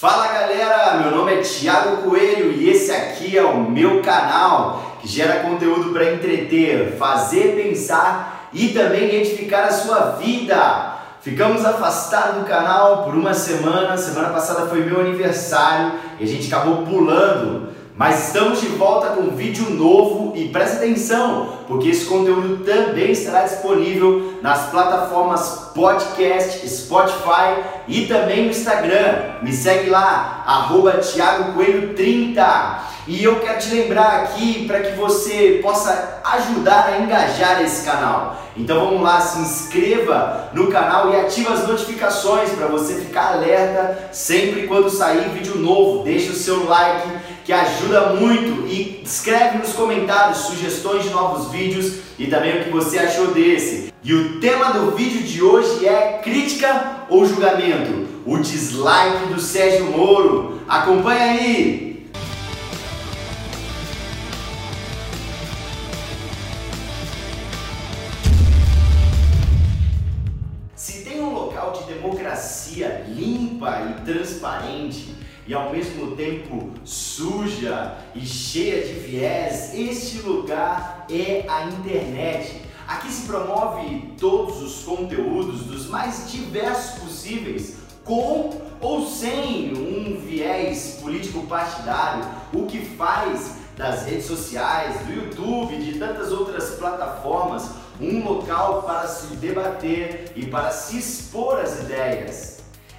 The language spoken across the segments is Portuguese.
Fala galera, meu nome é Thiago Coelho e esse aqui é o meu canal que gera conteúdo para entreter, fazer pensar e também edificar a sua vida. Ficamos afastados do canal por uma semana, semana passada foi meu aniversário e a gente acabou pulando. Mas estamos de volta com um vídeo novo e presta atenção, porque esse conteúdo também estará disponível nas plataformas podcast, Spotify e também no Instagram. Me segue lá, arroba Thiago Coelho 30. E eu quero te lembrar aqui para que você possa ajudar a engajar esse canal. Então vamos lá, se inscreva no canal e ative as notificações para você ficar alerta sempre quando sair vídeo novo. Deixe o seu like que ajuda muito e escreve nos comentários sugestões de novos vídeos e também o que você achou desse. E o tema do vídeo de hoje é crítica ou julgamento? O dislike do Sérgio Moro. Acompanha aí! democracia limpa e transparente e ao mesmo tempo suja e cheia de viés, este lugar é a internet. Aqui se promove todos os conteúdos dos mais diversos possíveis, com ou sem um viés político partidário, o que faz das redes sociais, do YouTube, de tantas outras plataformas, um local para se debater e para se expor as ideias.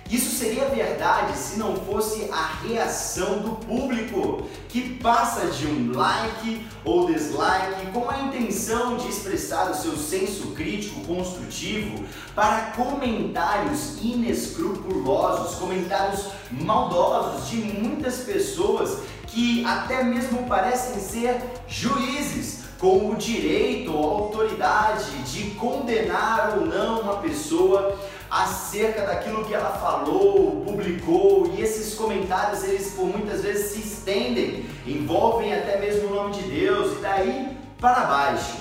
Isso seria verdade se não fosse a reação do público, que passa de um like ou dislike com a intenção de expressar o seu senso crítico construtivo para comentários inescrupulosos, comentários maldosos de muitas pessoas que até mesmo parecem ser juízes, com o direito ou autoridade de condenar ou não uma pessoa acerca daquilo que ela falou, publicou, e esses comentários eles por muitas vezes se estendem, envolvem até mesmo o nome de Deus e daí para baixo.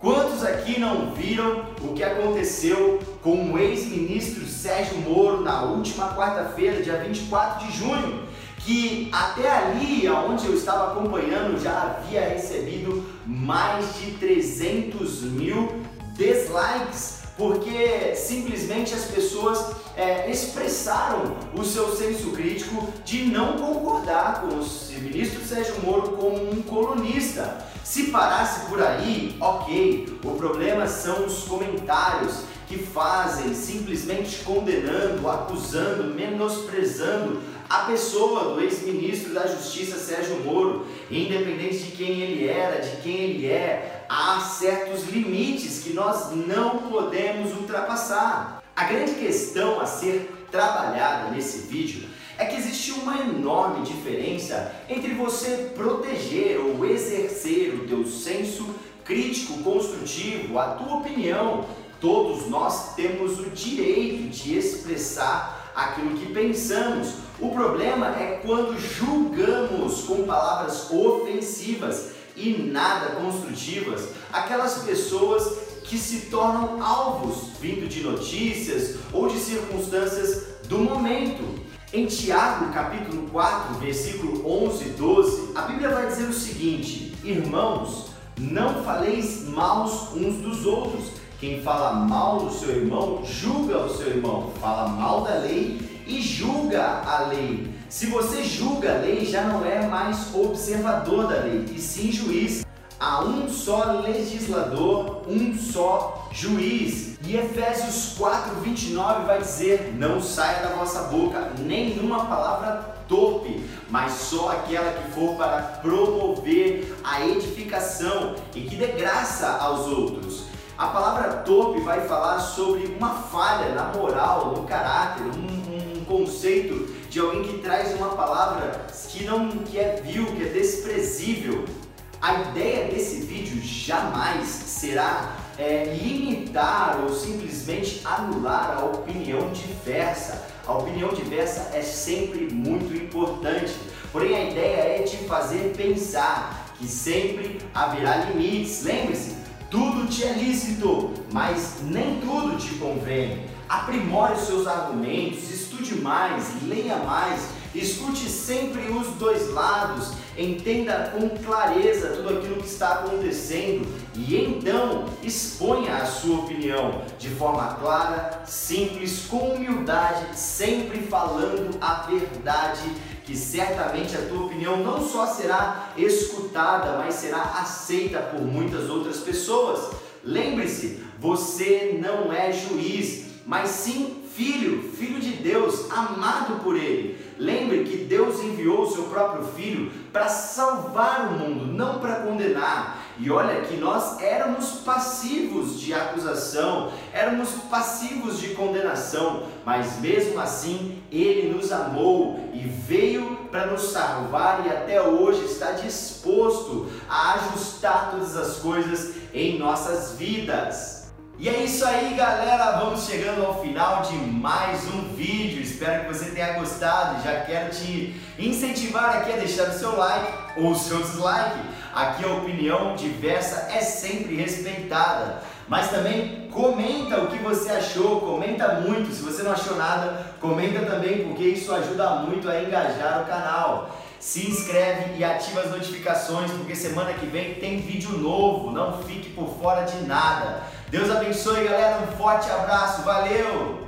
Quantos aqui não viram o que aconteceu com o ex-ministro Sérgio Moro na última quarta-feira, dia 24 de junho? que até ali, onde eu estava acompanhando, já havia recebido mais de 300 mil dislikes, porque simplesmente as pessoas é, expressaram o seu senso crítico de não concordar com o ministro Sérgio Moro como um colunista. Se parasse por aí, ok, o problema são os comentários que fazem simplesmente condenando, acusando, menosprezando a pessoa do ex-ministro da Justiça Sérgio Moro, independente de quem ele era, de quem ele é, há certos limites que nós não podemos ultrapassar. A grande questão a ser trabalhada nesse vídeo é que existe uma enorme diferença entre você proteger ou exercer o teu senso crítico, construtivo, a tua opinião. Todos nós temos o direito de expressar aquilo que pensamos. O problema é quando julgamos com palavras ofensivas e nada construtivas aquelas pessoas que se tornam alvos vindo de notícias ou de circunstâncias do momento. Em Tiago, capítulo 4, versículo 11 e 12, a Bíblia vai dizer o seguinte: Irmãos, não faleis maus uns dos outros. Quem fala mal do seu irmão, julga o seu irmão. Fala mal da lei e julga a lei. Se você julga a lei, já não é mais observador da lei, e sim juiz. Há um só legislador, um só juiz. E Efésios 4, 29 vai dizer: Não saia da vossa boca nenhuma palavra torpe, mas só aquela que for para promover a edificação e que dê graça aos outros. A palavra torpe vai falar sobre uma falha na moral, no caráter, um, um conceito de alguém que traz uma palavra que não que é vil, que é desprezível. A ideia desse vídeo jamais será é, limitar ou simplesmente anular a opinião diversa. A opinião diversa é sempre muito importante, porém a ideia é te fazer pensar que sempre haverá limites. Lembre-se, tudo te é lícito, mas nem tudo te convém. Aprimore os seus argumentos, estude mais, leia mais Escute sempre os dois lados, entenda com clareza tudo aquilo que está acontecendo e então exponha a sua opinião de forma clara, simples, com humildade, sempre falando a verdade que certamente a tua opinião não só será escutada, mas será aceita por muitas outras pessoas. Lembre-se, você não é juiz, mas sim filho, filho de Deus, amado por Ele. Lembre que Deus enviou o seu próprio filho para salvar o mundo, não para condenar. E olha que nós éramos passivos de acusação, éramos passivos de condenação, mas mesmo assim ele nos amou e veio para nos salvar e até hoje está disposto a ajustar todas as coisas em nossas vidas. E é isso aí, galera. Vamos chegando ao final de mais um. Espero que você tenha gostado. Já quero te incentivar aqui a deixar o seu like ou o seu dislike. Aqui a opinião diversa é sempre respeitada. Mas também comenta o que você achou, comenta muito. Se você não achou nada, comenta também, porque isso ajuda muito a engajar o canal. Se inscreve e ativa as notificações, porque semana que vem tem vídeo novo. Não fique por fora de nada. Deus abençoe, galera. Um forte abraço. Valeu!